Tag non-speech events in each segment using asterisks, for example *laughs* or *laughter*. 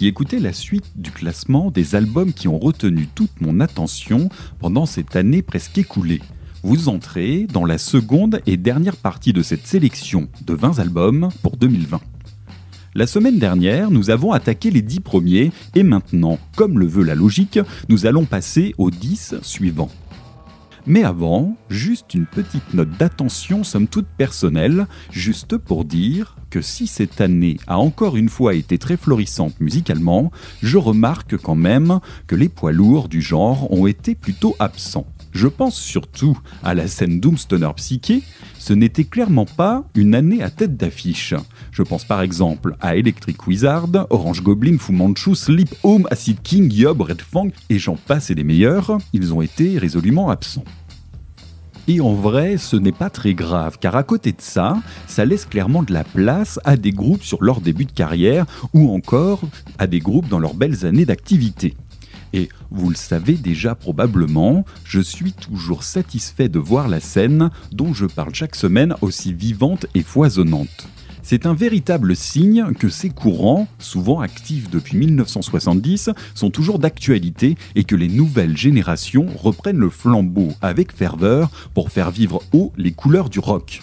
qui la suite du classement des albums qui ont retenu toute mon attention pendant cette année presque écoulée. Vous entrez dans la seconde et dernière partie de cette sélection de 20 albums pour 2020. La semaine dernière, nous avons attaqué les 10 premiers et maintenant, comme le veut la logique, nous allons passer aux 10 suivants. Mais avant, juste une petite note d'attention somme toute personnelle, juste pour dire que si cette année a encore une fois été très florissante musicalement, je remarque quand même que les poids lourds du genre ont été plutôt absents. Je pense surtout à la scène Doomstoner Psyché, ce n'était clairement pas une année à tête d'affiche. Je pense par exemple à Electric Wizard, Orange Goblin, Fu Manchu, Sleep Home, Acid King, Yob, Red Fang, et j'en passe et des meilleurs, ils ont été résolument absents. Et en vrai, ce n'est pas très grave, car à côté de ça, ça laisse clairement de la place à des groupes sur leur début de carrière, ou encore à des groupes dans leurs belles années d'activité. Et vous le savez déjà probablement, je suis toujours satisfait de voir la scène dont je parle chaque semaine aussi vivante et foisonnante. C'est un véritable signe que ces courants, souvent actifs depuis 1970, sont toujours d'actualité et que les nouvelles générations reprennent le flambeau avec ferveur pour faire vivre haut les couleurs du rock.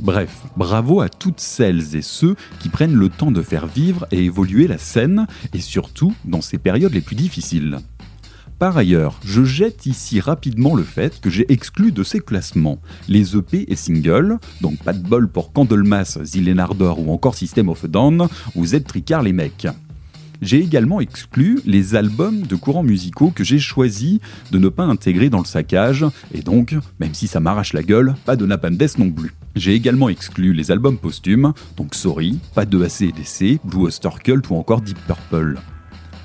Bref, bravo à toutes celles et ceux qui prennent le temps de faire vivre et évoluer la scène, et surtout dans ces périodes les plus difficiles. Par ailleurs, je jette ici rapidement le fait que j'ai exclu de ces classements les EP et singles, donc pas de bol pour Candlemas, Zillenardor ou encore System of a Down, ou Z Tricard les mecs. J'ai également exclu les albums de courants musicaux que j'ai choisi de ne pas intégrer dans le saccage, et donc, même si ça m'arrache la gueule, pas de Napalm Death non plus. J'ai également exclu les albums posthumes, donc Sorry, pas de ACDC, Blue Oyster Cult ou encore Deep Purple.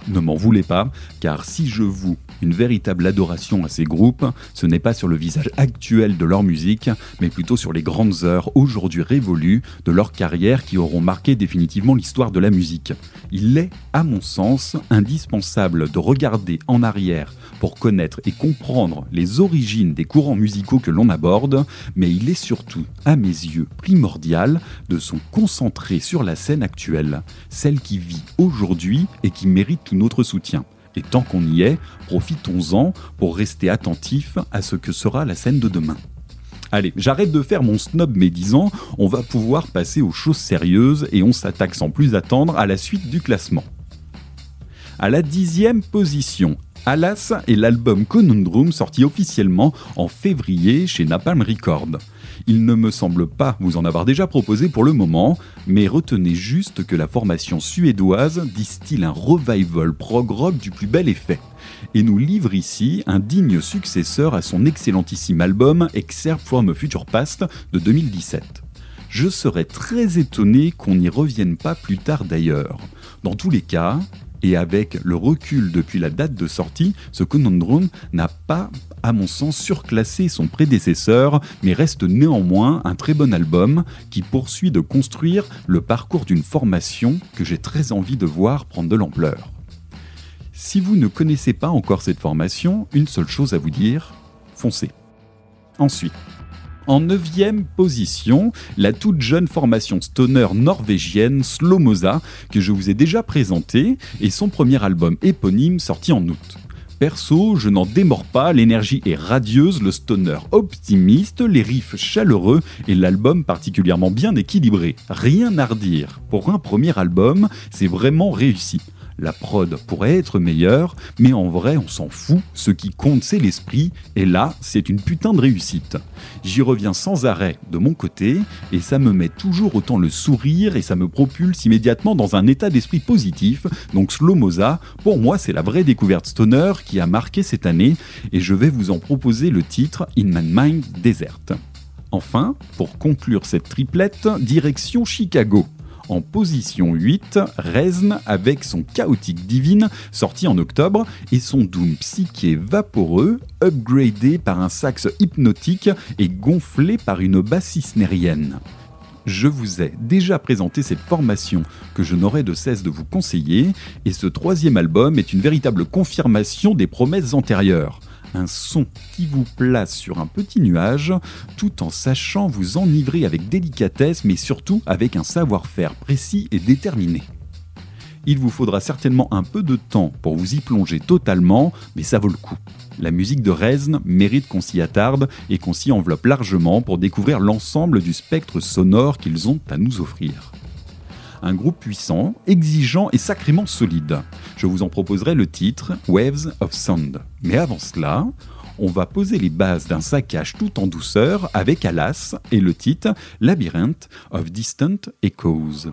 Ne m'en voulez pas, car si je voue une véritable adoration à ces groupes, ce n'est pas sur le visage actuel de leur musique, mais plutôt sur les grandes heures aujourd'hui révolues de leur carrière qui auront marqué définitivement l'histoire de la musique. Il est, à mon sens, indispensable de regarder en arrière pour connaître et comprendre les origines des courants musicaux que l'on aborde, mais il est surtout, à mes yeux, primordial de se concentrer sur la scène actuelle, celle qui vit aujourd'hui et qui mérite tout notre soutien. Et tant qu'on y est, profitons-en pour rester attentifs à ce que sera la scène de demain. Allez, j'arrête de faire mon snob médisant, on va pouvoir passer aux choses sérieuses et on s'attaque sans plus attendre à la suite du classement. À la dixième position, Alas est l'album Conundrum sorti officiellement en février chez Napalm Records. Il ne me semble pas vous en avoir déjà proposé pour le moment, mais retenez juste que la formation suédoise distille un revival prog rock du plus bel effet et nous livre ici un digne successeur à son excellentissime album Excerpt from Future Past de 2017. Je serais très étonné qu'on n'y revienne pas plus tard d'ailleurs. Dans tous les cas, et avec le recul depuis la date de sortie, ce Conundrum n'a pas, à mon sens, surclassé son prédécesseur, mais reste néanmoins un très bon album qui poursuit de construire le parcours d'une formation que j'ai très envie de voir prendre de l'ampleur. Si vous ne connaissez pas encore cette formation, une seule chose à vous dire, foncez. Ensuite, en neuvième position, la toute jeune formation stoner norvégienne Slomoza, que je vous ai déjà présentée, et son premier album éponyme sorti en août. Perso, je n'en démords pas, l'énergie est radieuse, le stoner optimiste, les riffs chaleureux et l'album particulièrement bien équilibré. Rien à redire. Pour un premier album, c'est vraiment réussi. La prod pourrait être meilleure, mais en vrai, on s'en fout. Ce qui compte, c'est l'esprit, et là, c'est une putain de réussite. J'y reviens sans arrêt de mon côté, et ça me met toujours autant le sourire, et ça me propulse immédiatement dans un état d'esprit positif. Donc Slomoza, pour moi, c'est la vraie découverte stoner qui a marqué cette année, et je vais vous en proposer le titre In My Mind Desert. Enfin, pour conclure cette triplette, direction Chicago. En position 8, Rezn avec son Chaotique Divine, sorti en octobre, et son Doom psyché vaporeux, upgradé par un sax hypnotique et gonflé par une bassiste nérienne. Je vous ai déjà présenté cette formation que je n'aurai de cesse de vous conseiller, et ce troisième album est une véritable confirmation des promesses antérieures un son qui vous place sur un petit nuage, tout en sachant vous enivrer avec délicatesse, mais surtout avec un savoir-faire précis et déterminé. Il vous faudra certainement un peu de temps pour vous y plonger totalement, mais ça vaut le coup. La musique de Reznor mérite qu'on s'y attarde et qu'on s'y enveloppe largement pour découvrir l'ensemble du spectre sonore qu'ils ont à nous offrir. Un groupe puissant, exigeant et sacrément solide. Je vous en proposerai le titre Waves of Sound. Mais avant cela, on va poser les bases d'un saccage tout en douceur avec Alas et le titre Labyrinth of Distant Echoes.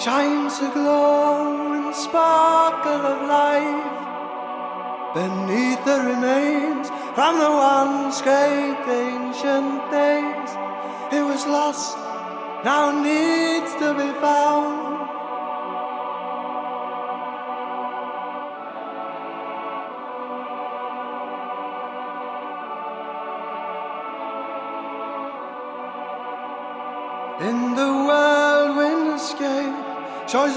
Shines a glow and sparkle of life. Beneath the remains from the once great ancient days it was lost now needs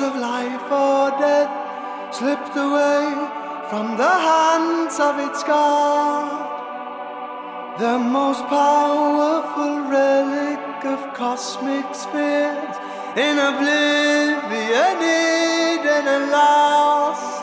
of life or death slipped away from the hands of its God. The most powerful relic of cosmic spheres in oblivion, hidden and lost.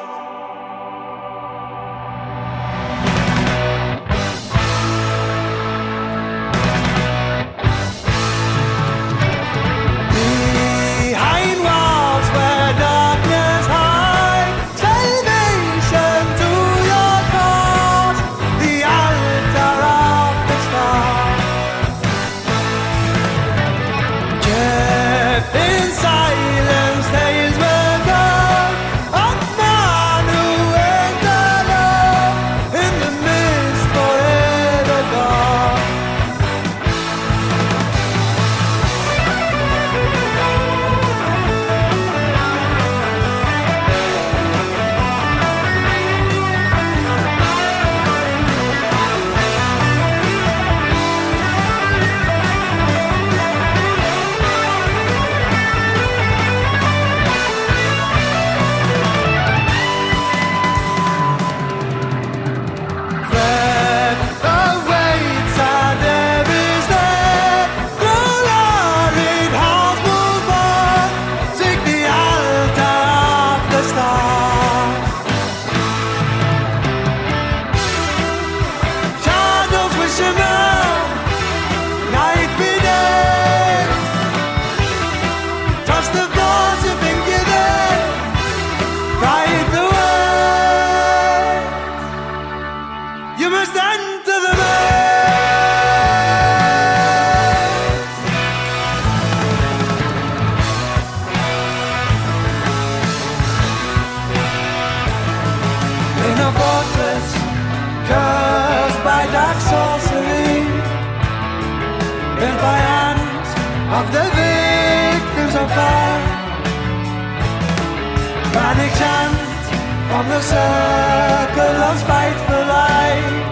The circle of spiteful light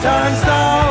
Turn stone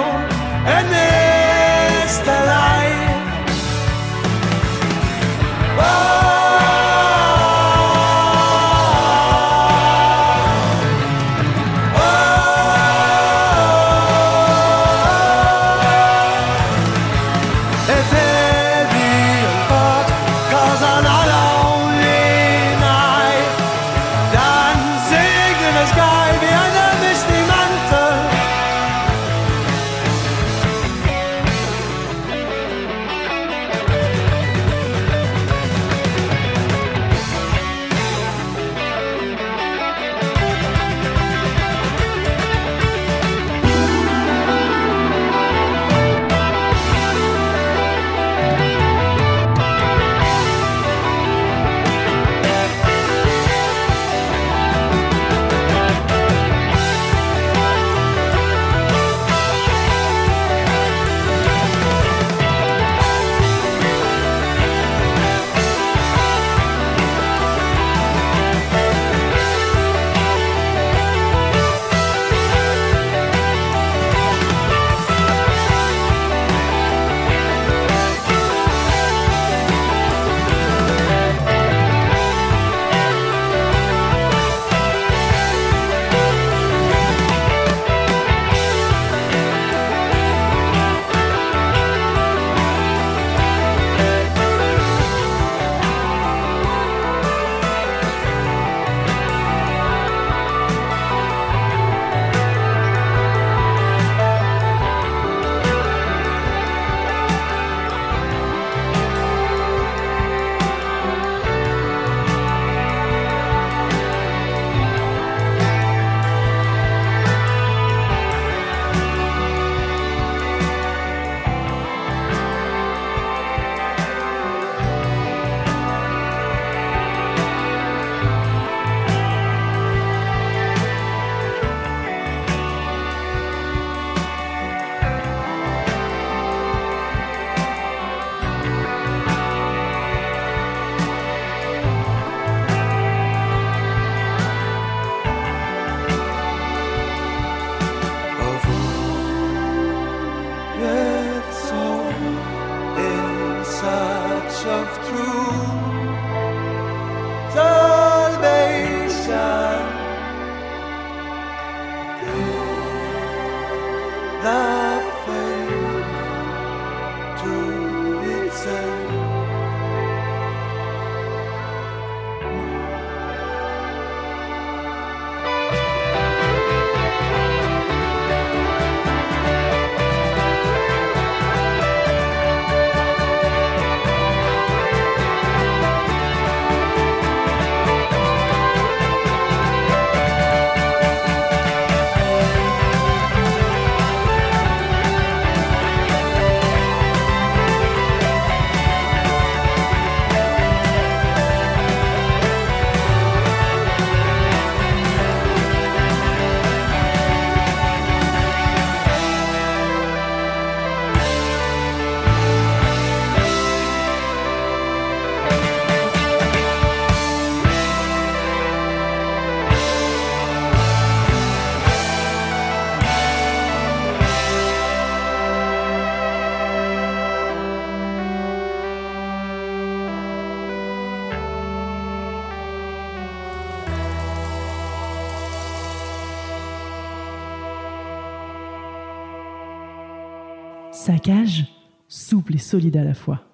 cage, souple et solide à la fois.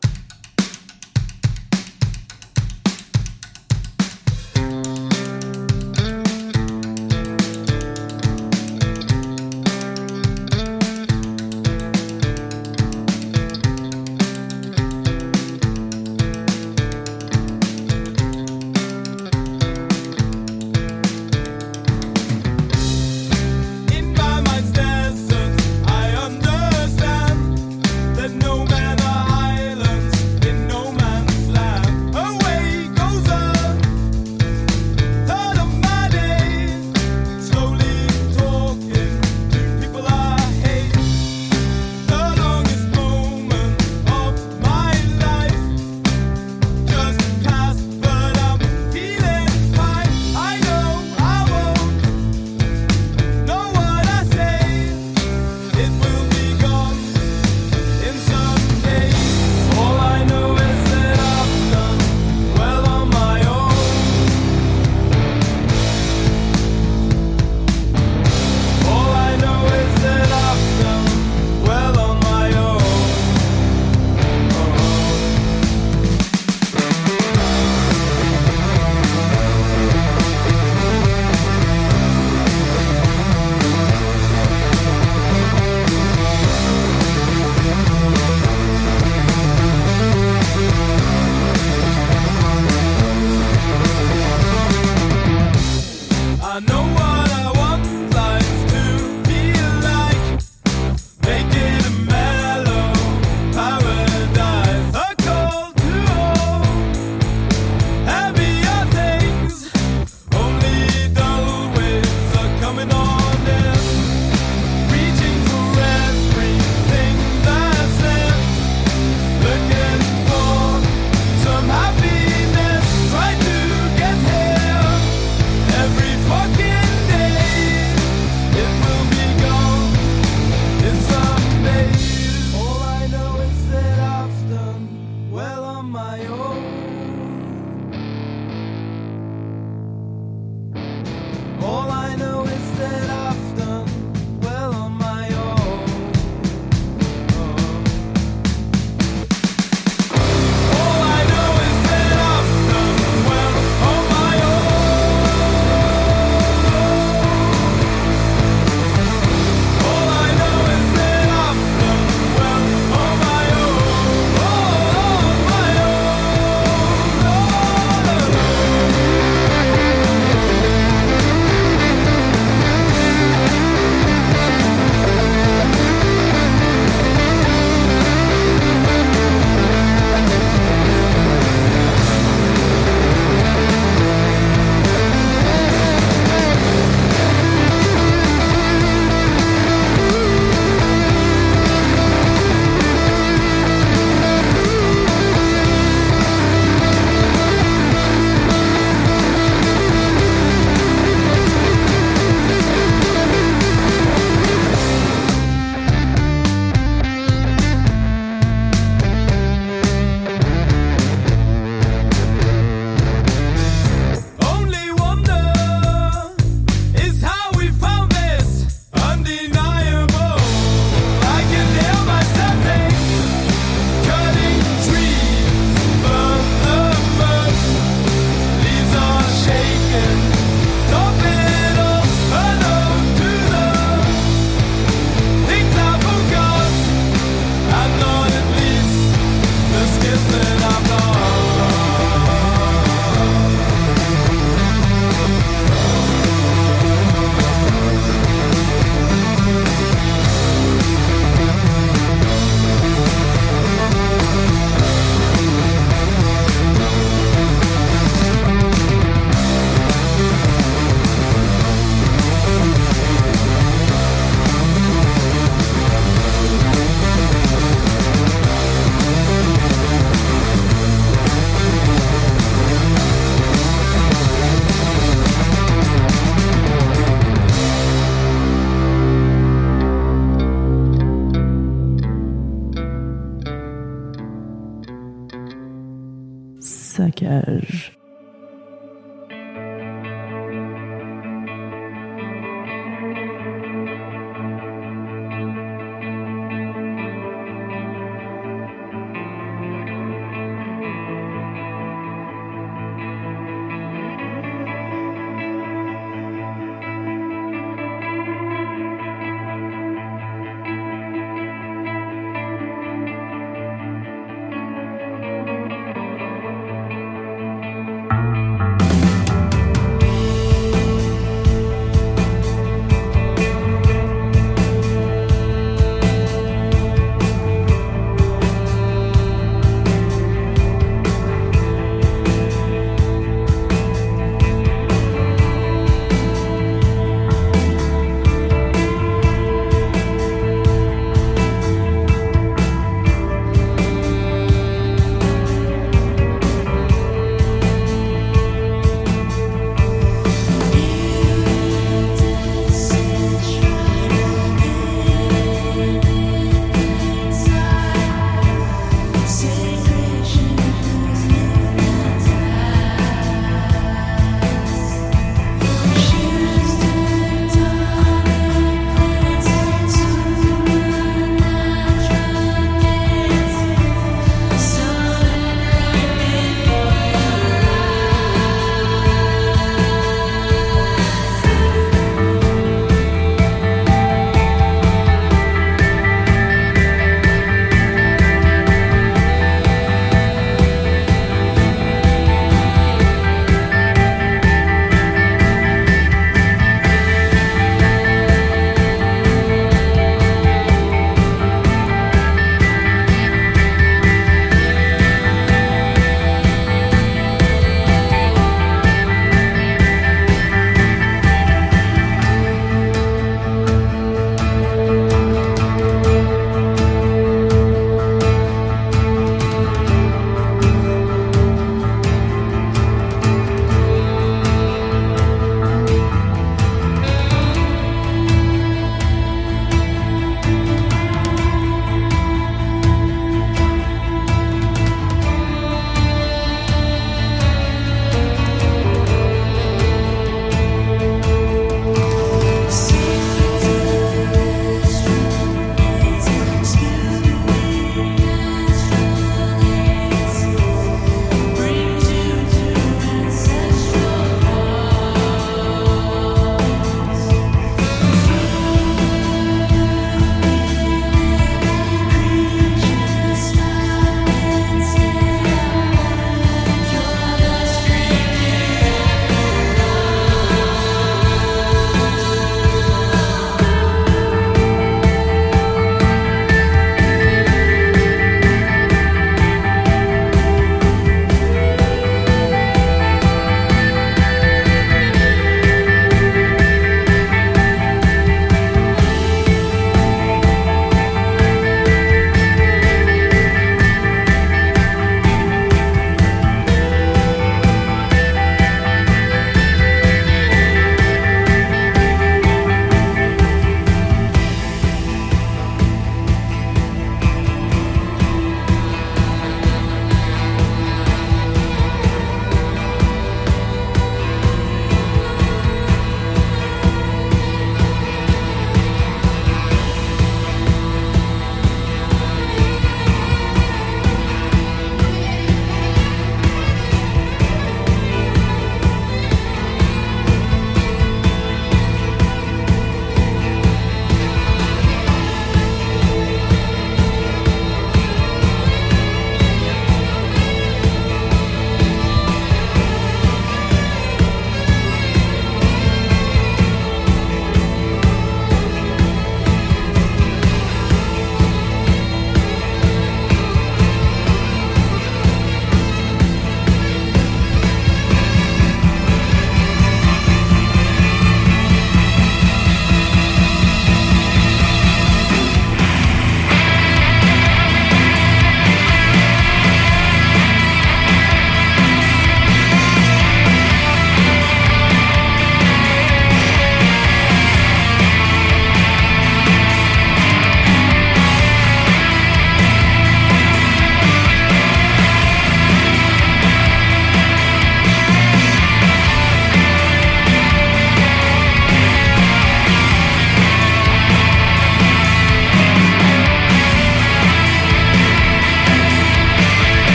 Saccage.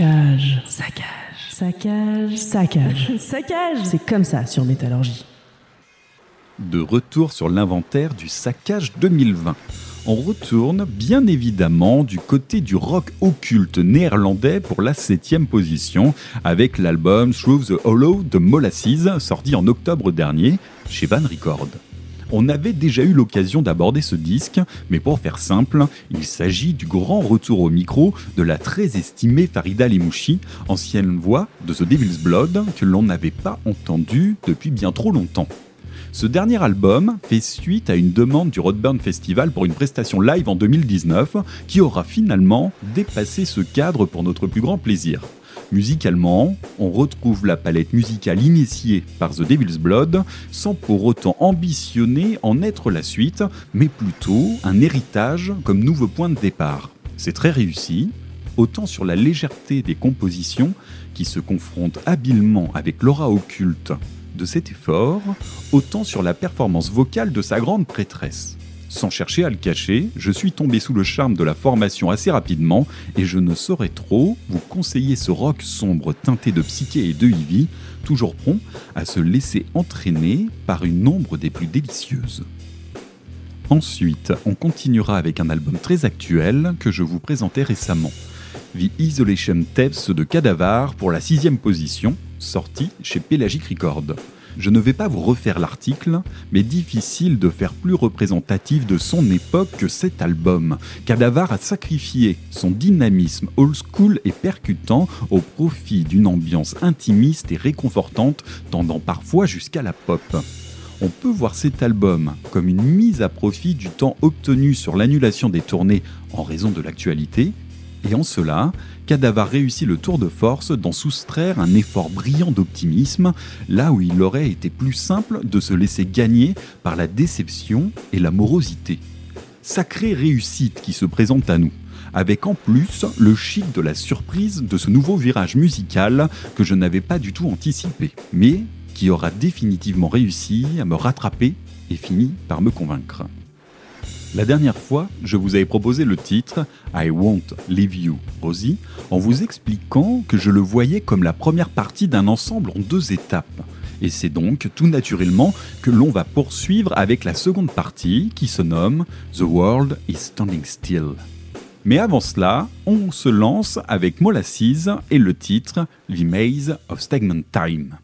Saccage. Saccage. Saccage. Saccage. *laughs* Saccage. C'est comme ça sur Métallurgie. De retour sur l'inventaire du saccage 2020. On retourne bien évidemment du côté du rock occulte néerlandais pour la septième position avec l'album Through the Hollow de Molasses sorti en octobre dernier chez Van Record. On avait déjà eu l'occasion d'aborder ce disque, mais pour faire simple, il s'agit du grand retour au micro de la très estimée Farida Limouchi, ancienne voix de The Devil's Blood que l'on n'avait pas entendu depuis bien trop longtemps. Ce dernier album fait suite à une demande du Roadburn Festival pour une prestation live en 2019 qui aura finalement dépassé ce cadre pour notre plus grand plaisir. Musicalement, on retrouve la palette musicale initiée par The Devil's Blood sans pour autant ambitionner en être la suite, mais plutôt un héritage comme nouveau point de départ. C'est très réussi, autant sur la légèreté des compositions qui se confrontent habilement avec l'aura occulte de cet effort, autant sur la performance vocale de sa grande prêtresse. Sans chercher à le cacher, je suis tombé sous le charme de la formation assez rapidement et je ne saurais trop vous conseiller ce rock sombre teinté de psyché et de heavy, toujours prompt à se laisser entraîner par une ombre des plus délicieuses. Ensuite, on continuera avec un album très actuel que je vous présentais récemment. The Isolation Tapes de Cadavar pour la sixième position, sorti chez Pelagic Records. Je ne vais pas vous refaire l'article, mais difficile de faire plus représentatif de son époque que cet album. Cadavar a sacrifié son dynamisme old school et percutant au profit d'une ambiance intimiste et réconfortante, tendant parfois jusqu'à la pop. On peut voir cet album comme une mise à profit du temps obtenu sur l'annulation des tournées en raison de l'actualité, et en cela, Cadavar réussit le tour de force d'en soustraire un effort brillant d'optimisme, là où il aurait été plus simple de se laisser gagner par la déception et la morosité. Sacrée réussite qui se présente à nous, avec en plus le chic de la surprise de ce nouveau virage musical que je n'avais pas du tout anticipé, mais qui aura définitivement réussi à me rattraper et fini par me convaincre. La dernière fois, je vous avais proposé le titre I Won't Leave You, Rosie, en vous expliquant que je le voyais comme la première partie d'un ensemble en deux étapes. Et c'est donc tout naturellement que l'on va poursuivre avec la seconde partie qui se nomme The World is Standing Still. Mais avant cela, on se lance avec Molasses et le titre The Maze of Stagnant Time.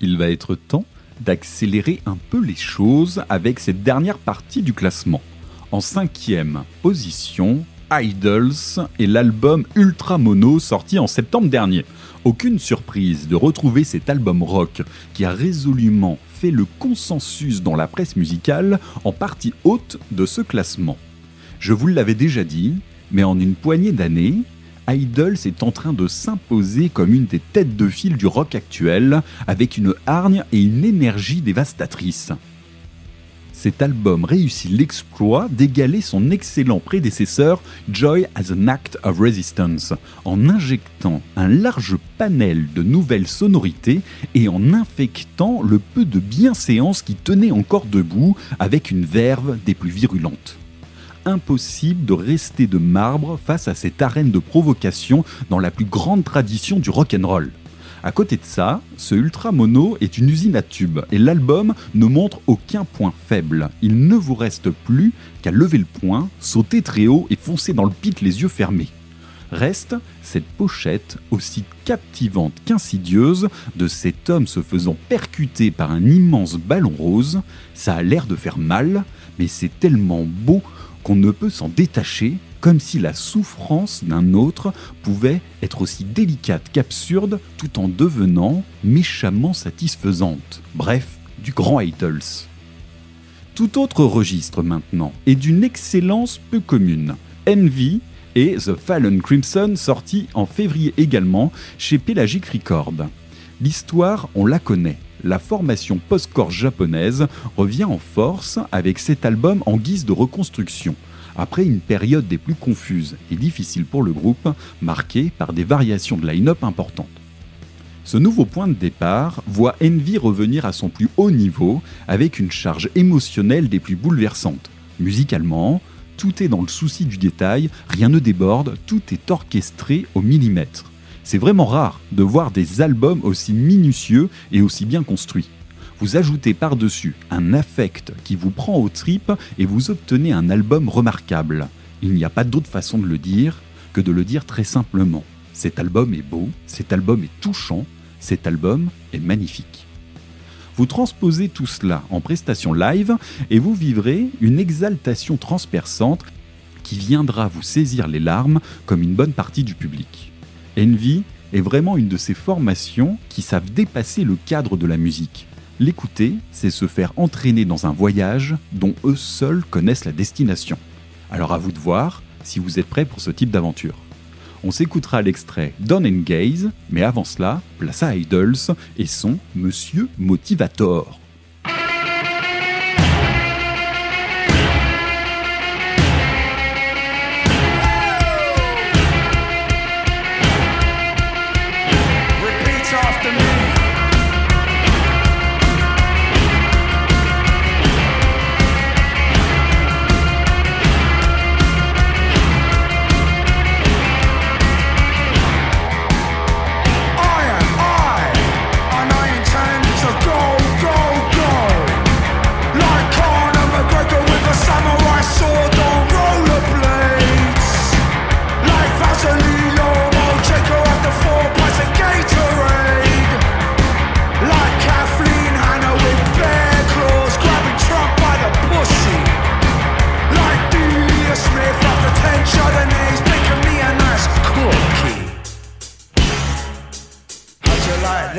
Il va être temps d'accélérer un peu les choses avec cette dernière partie du classement. En cinquième position, Idols et l'album Ultra Mono sorti en septembre dernier. Aucune surprise de retrouver cet album rock qui a résolument fait le consensus dans la presse musicale en partie haute de ce classement. Je vous l'avais déjà dit, mais en une poignée d'années, Idols est en train de s'imposer comme une des têtes de file du rock actuel, avec une hargne et une énergie dévastatrice. cet album réussit l'exploit d'égaler son excellent prédécesseur Joy as an Act of Resistance, en injectant un large panel de nouvelles sonorités et en infectant le peu de bienséance qui tenait encore debout avec une verve des plus virulentes impossible de rester de marbre face à cette arène de provocation dans la plus grande tradition du rock'n'roll. À côté de ça, ce Ultra Mono est une usine à tubes et l'album ne montre aucun point faible. Il ne vous reste plus qu'à lever le poing, sauter très haut et foncer dans le pit les yeux fermés. Reste cette pochette aussi captivante qu'insidieuse de cet homme se faisant percuter par un immense ballon rose. Ça a l'air de faire mal, mais c'est tellement beau qu'on ne peut s'en détacher, comme si la souffrance d'un autre pouvait être aussi délicate qu'absurde tout en devenant méchamment satisfaisante. Bref, du grand Idols. Tout autre registre maintenant, est d'une excellence peu commune. Envy et The Fallen Crimson sorti en février également chez Pelagic Records. L'histoire, on la connaît. La formation post-core japonaise revient en force avec cet album en guise de reconstruction, après une période des plus confuses et difficiles pour le groupe, marquée par des variations de line-up importantes. Ce nouveau point de départ voit Envy revenir à son plus haut niveau avec une charge émotionnelle des plus bouleversantes. Musicalement, tout est dans le souci du détail, rien ne déborde, tout est orchestré au millimètre. C'est vraiment rare de voir des albums aussi minutieux et aussi bien construits. Vous ajoutez par-dessus un affect qui vous prend aux tripes et vous obtenez un album remarquable. Il n'y a pas d'autre façon de le dire que de le dire très simplement. Cet album est beau, cet album est touchant, cet album est magnifique. Vous transposez tout cela en prestation live et vous vivrez une exaltation transperçante qui viendra vous saisir les larmes comme une bonne partie du public. Envy est vraiment une de ces formations qui savent dépasser le cadre de la musique. L'écouter, c'est se faire entraîner dans un voyage dont eux seuls connaissent la destination. Alors à vous de voir si vous êtes prêts pour ce type d'aventure. On s'écoutera l'extrait Don and Gaze, mais avant cela, place à Idols et son Monsieur Motivator.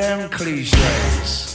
Them cliches?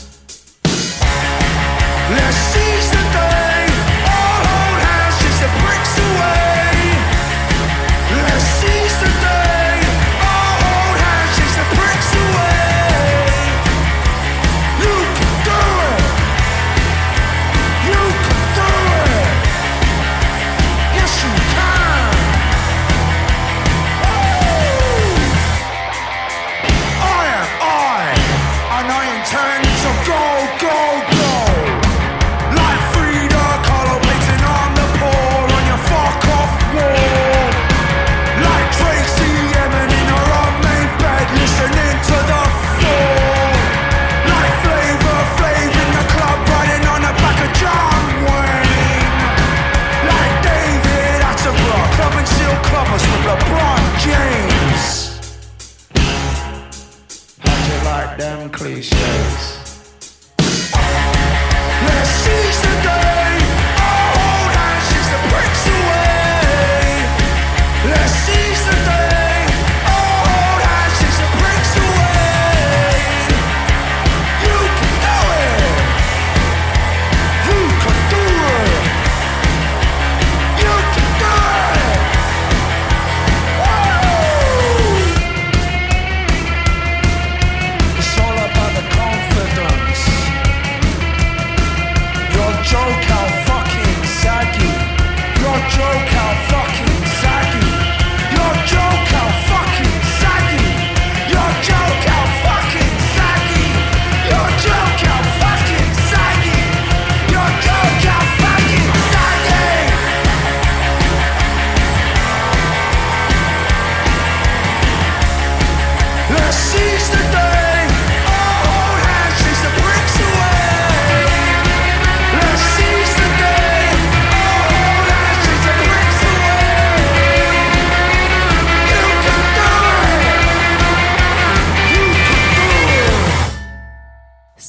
conversation.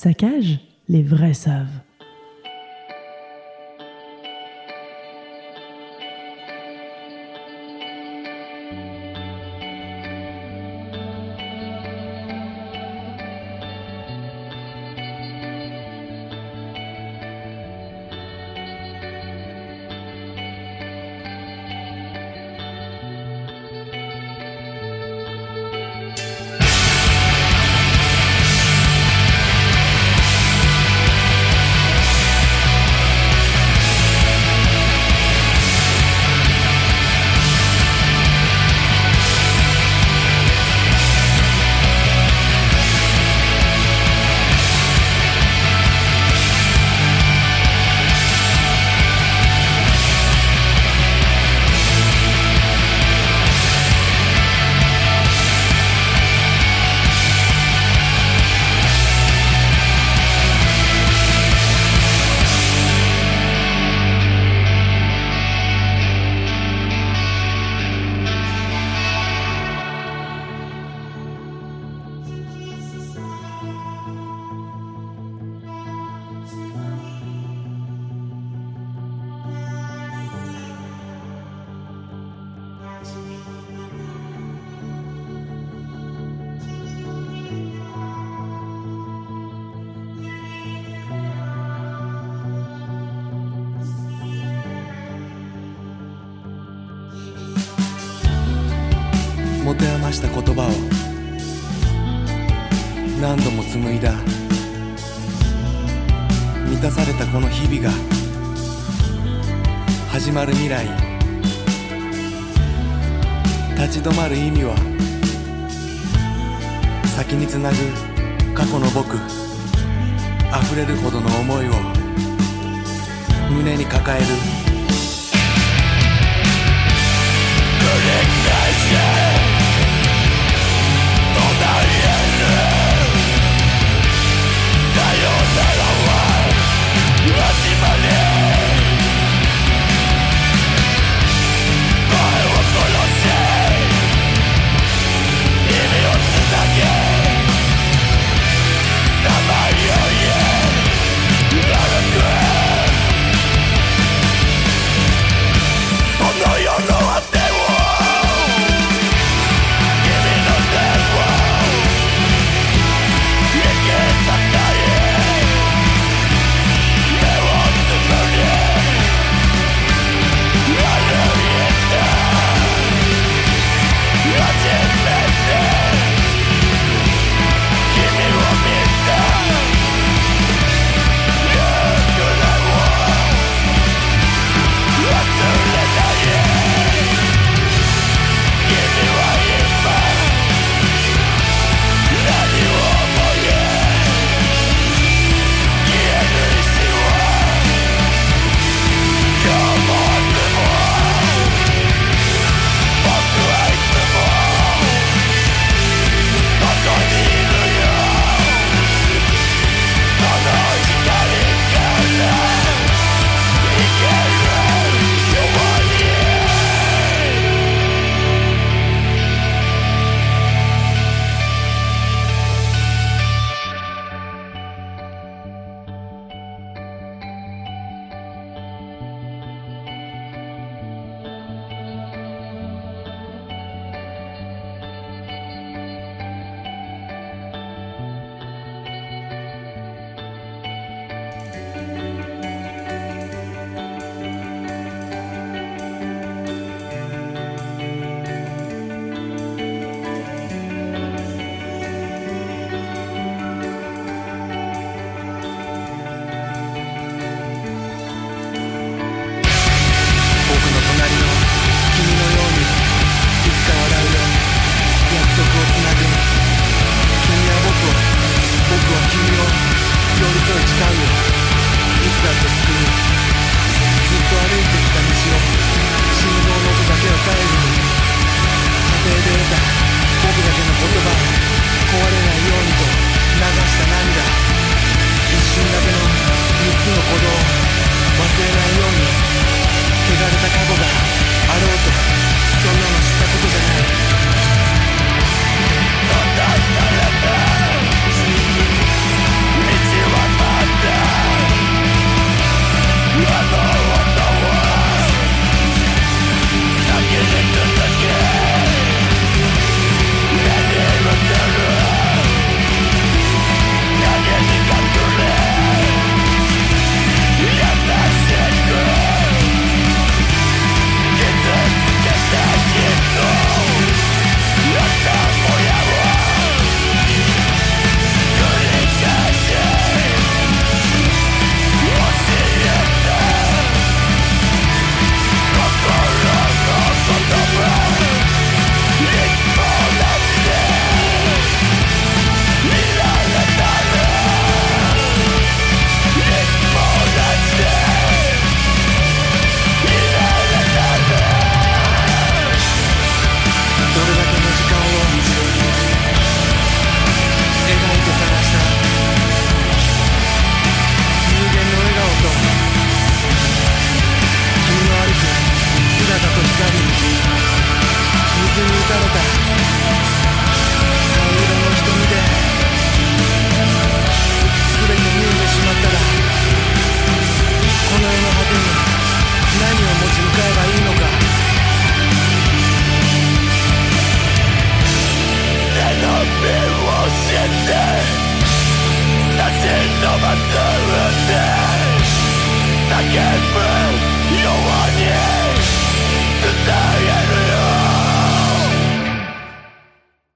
Saccage, les vrais savent.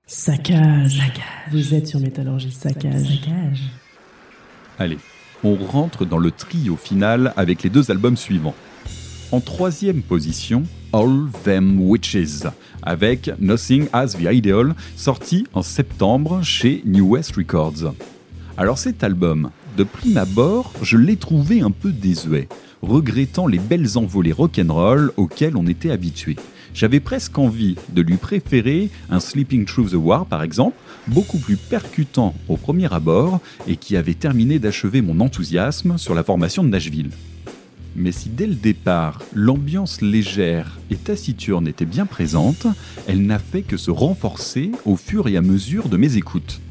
Saccage. Vous êtes sur Métallurgie Saccage. Saccage. Allez, on rentre dans le trio final avec les deux albums suivants. En troisième position, All Them Witches, avec Nothing As the Ideal, sorti en septembre chez New West Records. Alors cet album, de prime abord, je l'ai trouvé un peu désuet, regrettant les belles envolées rock'n'roll auxquelles on était habitué. J'avais presque envie de lui préférer un Sleeping Through the War par exemple, beaucoup plus percutant au premier abord et qui avait terminé d'achever mon enthousiasme sur la formation de Nashville. Mais si dès le départ, l'ambiance légère et taciturne était bien présente, elle n'a fait que se renforcer au fur et à mesure de mes écoutes.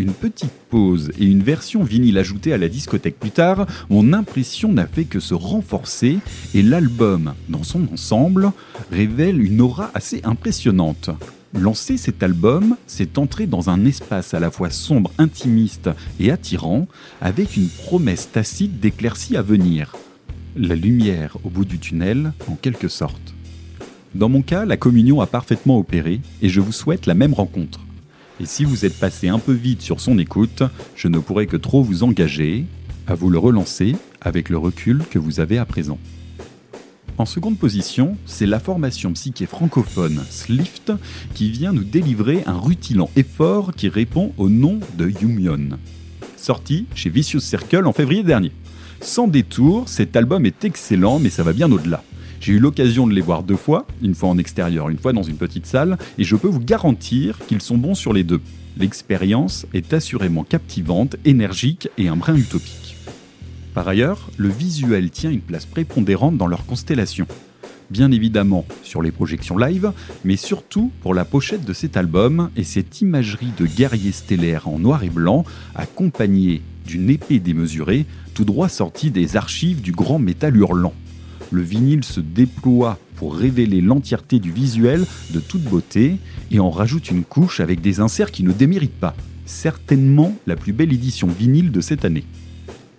Une petite pause et une version vinyle ajoutée à la discothèque plus tard, mon impression n'a fait que se renforcer et l'album, dans son ensemble, révèle une aura assez impressionnante. Lancer cet album, c'est entrer dans un espace à la fois sombre, intimiste et attirant, avec une promesse tacite d'éclaircies à venir la lumière au bout du tunnel, en quelque sorte. Dans mon cas, la communion a parfaitement opéré et je vous souhaite la même rencontre. Et si vous êtes passé un peu vite sur son écoute, je ne pourrai que trop vous engager à vous le relancer avec le recul que vous avez à présent. En seconde position, c'est la formation psyché francophone Slift qui vient nous délivrer un rutilant effort qui répond au nom de Yumion. Sorti chez Vicious Circle en février dernier. Sans détour, cet album est excellent, mais ça va bien au-delà. J'ai eu l'occasion de les voir deux fois, une fois en extérieur, une fois dans une petite salle, et je peux vous garantir qu'ils sont bons sur les deux. L'expérience est assurément captivante, énergique et un brin utopique. Par ailleurs, le visuel tient une place prépondérante dans leur constellation. Bien évidemment sur les projections live, mais surtout pour la pochette de cet album et cette imagerie de guerrier stellaire en noir et blanc, accompagnée d'une épée démesurée, tout droit sortie des archives du grand métal hurlant. Le vinyle se déploie pour révéler l'entièreté du visuel de toute beauté et en rajoute une couche avec des inserts qui ne déméritent pas. Certainement la plus belle édition vinyle de cette année.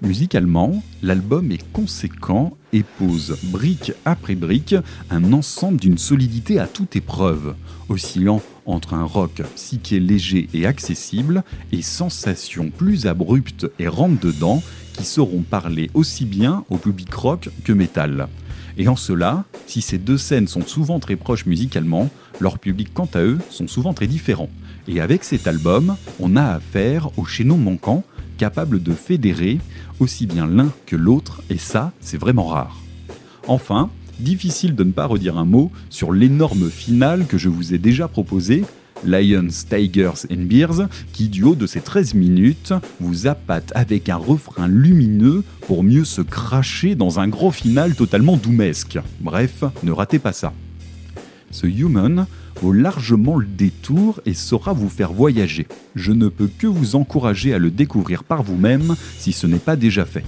Musicalement, l'album est conséquent et pose brique après brique un ensemble d'une solidité à toute épreuve, oscillant entre un rock psyché léger et accessible et sensations plus abruptes et rentre-dedans qui sauront parler aussi bien au public rock que métal. Et en cela, si ces deux scènes sont souvent très proches musicalement, leurs publics quant à eux sont souvent très différents. Et avec cet album, on a affaire au chaînon manquant capable de fédérer aussi bien l'un que l'autre, et ça, c'est vraiment rare. Enfin, difficile de ne pas redire un mot sur l'énorme finale que je vous ai déjà proposé, Lions, Tigers and Beers, qui du haut de ces 13 minutes vous appâte avec un refrain lumineux pour mieux se cracher dans un gros final totalement doumesque. Bref, ne ratez pas ça. Ce Human vaut largement le détour et saura vous faire voyager. Je ne peux que vous encourager à le découvrir par vous-même si ce n'est pas déjà fait.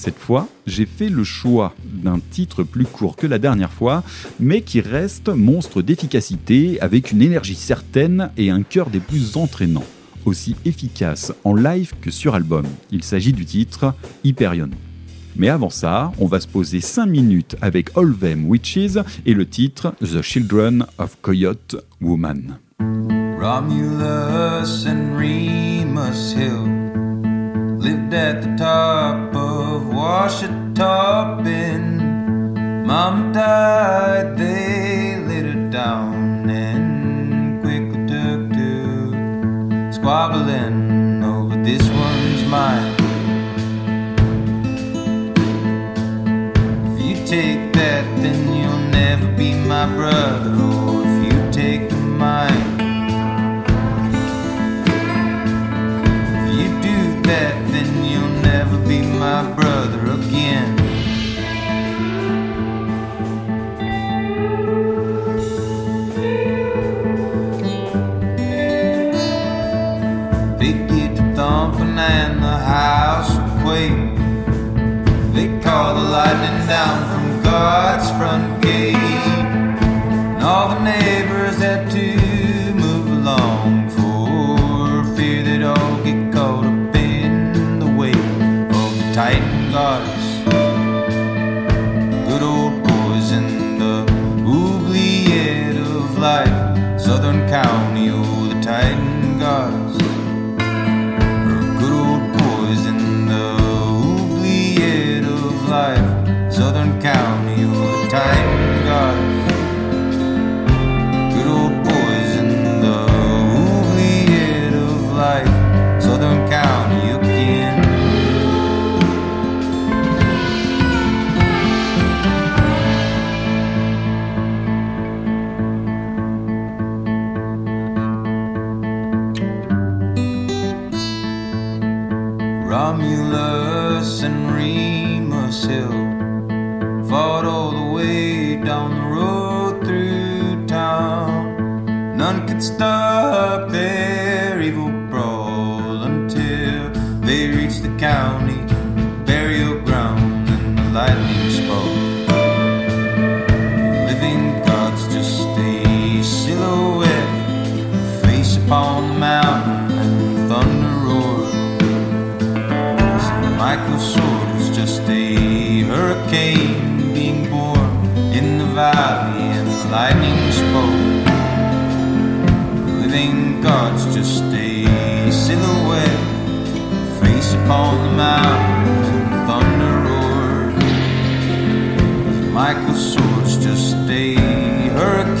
Cette fois, j'ai fait le choix d'un titre plus court que la dernière fois, mais qui reste monstre d'efficacité avec une énergie certaine et un cœur des plus entraînants, aussi efficace en live que sur album. Il s'agit du titre Hyperion. Mais avant ça, on va se poser 5 minutes avec All Them Witches et le titre The Children of Coyote Woman. Lived at the top of Washington. Mom died, they laid her down and quickly took to squabbling over this one's mine. If you take that, then you'll never be my brother. Or if you take mine.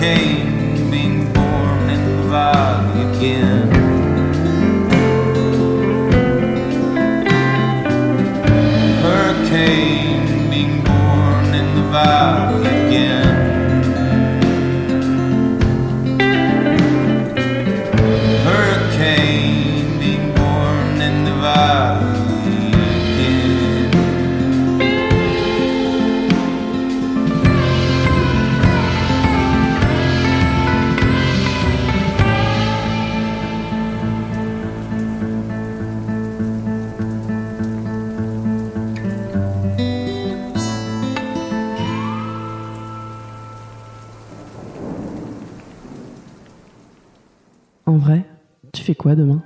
Hurricane being born in the valley again. Quoi demain?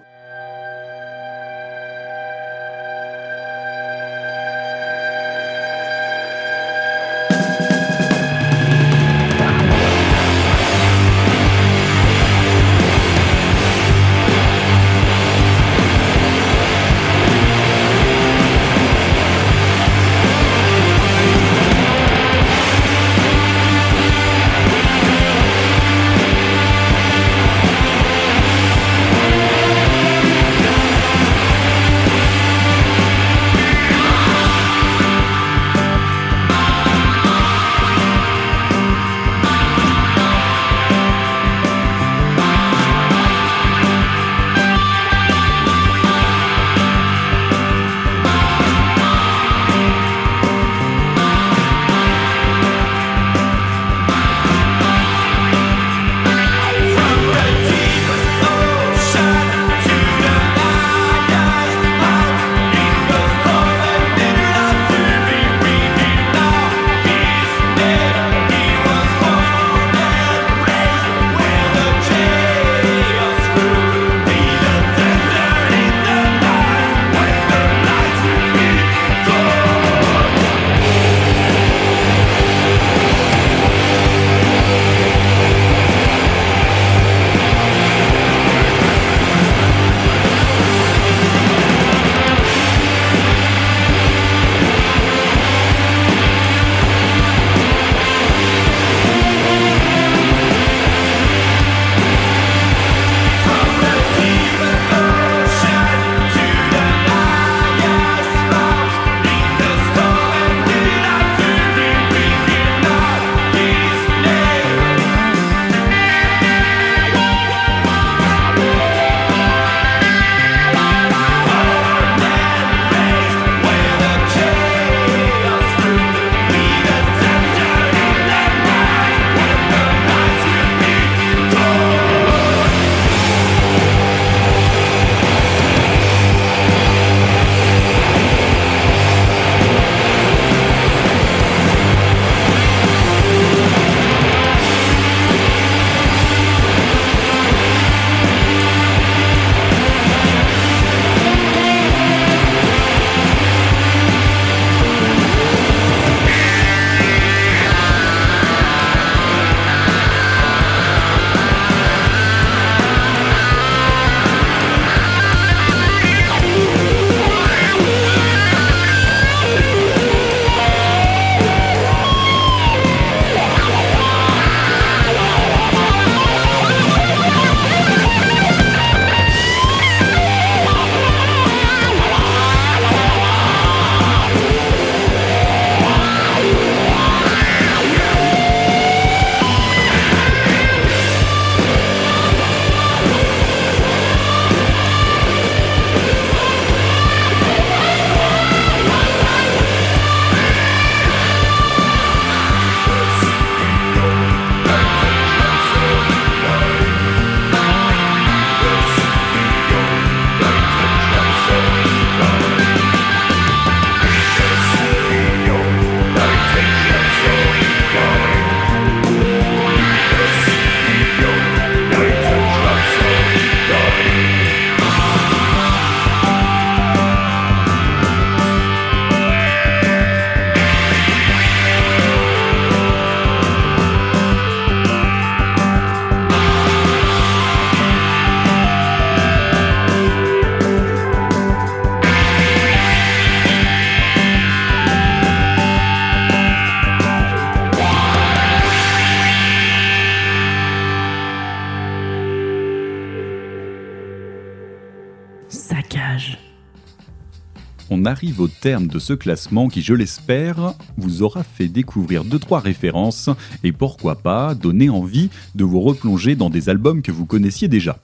On arrive au terme de ce classement qui, je l'espère, vous aura fait découvrir 2-3 références et pourquoi pas donner envie de vous replonger dans des albums que vous connaissiez déjà.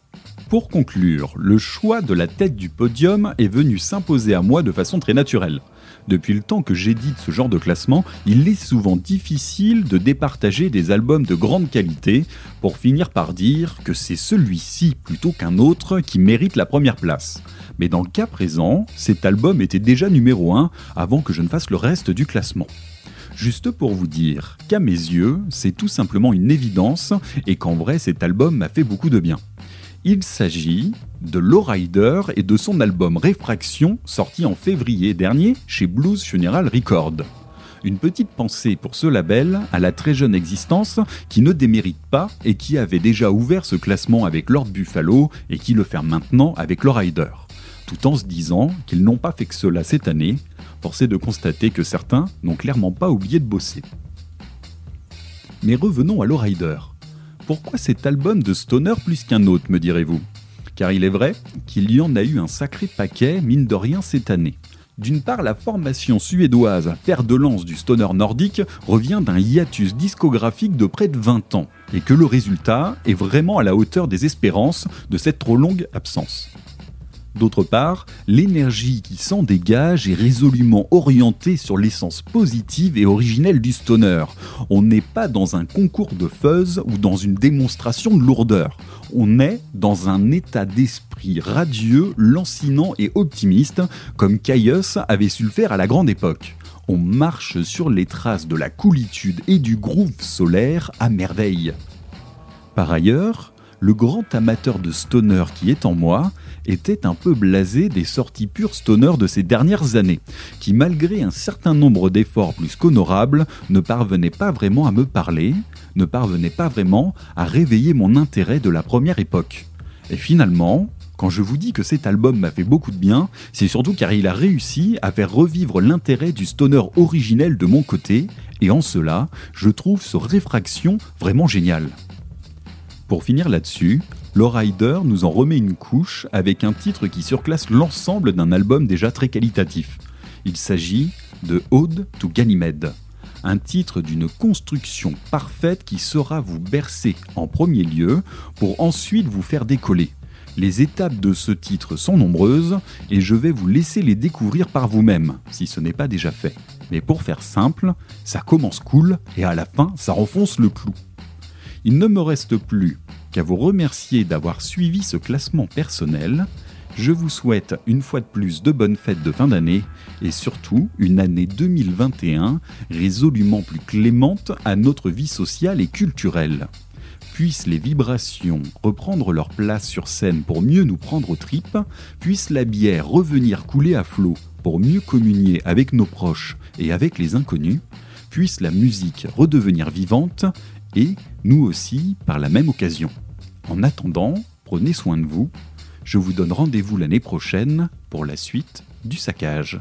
Pour conclure, le choix de la tête du podium est venu s'imposer à moi de façon très naturelle. Depuis le temps que j'édite ce genre de classement, il est souvent difficile de départager des albums de grande qualité pour finir par dire que c'est celui-ci plutôt qu'un autre qui mérite la première place. Mais dans le cas présent, cet album était déjà numéro 1 avant que je ne fasse le reste du classement. Juste pour vous dire qu'à mes yeux, c'est tout simplement une évidence et qu'en vrai cet album m'a fait beaucoup de bien. Il s'agit de Lowrider et de son album Réfraction sorti en février dernier chez Blues Funeral Records. Une petite pensée pour ce label à la très jeune existence qui ne démérite pas et qui avait déjà ouvert ce classement avec Lord Buffalo et qui le ferme maintenant avec Lowrider. Tout en se disant qu'ils n'ont pas fait que cela cette année, forcé de constater que certains n'ont clairement pas oublié de bosser. Mais revenons à Lowrider. Pourquoi cet album de Stoner plus qu'un autre, me direz-vous? Car il est vrai qu'il y en a eu un sacré paquet, mine de rien, cette année. D'une part, la formation suédoise, fer de lance du stoner nordique, revient d'un hiatus discographique de près de 20 ans, et que le résultat est vraiment à la hauteur des espérances de cette trop longue absence. D'autre part, l'énergie qui s'en dégage est résolument orientée sur l'essence positive et originelle du stoner. On n'est pas dans un concours de fuzz ou dans une démonstration de lourdeur. On est dans un état d'esprit radieux, lancinant et optimiste, comme Caius avait su le faire à la grande époque. On marche sur les traces de la coolitude et du groove solaire à merveille. Par ailleurs, le grand amateur de stoner qui est en moi était un peu blasé des sorties pures stoner de ces dernières années, qui malgré un certain nombre d'efforts plus qu'honorables, ne parvenaient pas vraiment à me parler, ne parvenaient pas vraiment à réveiller mon intérêt de la première époque. Et finalement, quand je vous dis que cet album m'a fait beaucoup de bien, c'est surtout car il a réussi à faire revivre l'intérêt du stoner originel de mon côté, et en cela, je trouve ce réfraction vraiment génial. Pour finir là-dessus, Lowrider nous en remet une couche avec un titre qui surclasse l'ensemble d'un album déjà très qualitatif. Il s'agit de Ode to Ganymede, un titre d'une construction parfaite qui saura vous bercer en premier lieu pour ensuite vous faire décoller. Les étapes de ce titre sont nombreuses et je vais vous laisser les découvrir par vous-même si ce n'est pas déjà fait. Mais pour faire simple, ça commence cool et à la fin ça renfonce le clou. Il ne me reste plus qu'à vous remercier d'avoir suivi ce classement personnel. Je vous souhaite une fois de plus de bonnes fêtes de fin d'année et surtout une année 2021 résolument plus clémente à notre vie sociale et culturelle. Puissent les vibrations reprendre leur place sur scène pour mieux nous prendre aux tripes, puisse la bière revenir couler à flot pour mieux communier avec nos proches et avec les inconnus, puisse la musique redevenir vivante et nous aussi par la même occasion. En attendant, prenez soin de vous. Je vous donne rendez-vous l'année prochaine pour la suite du saccage.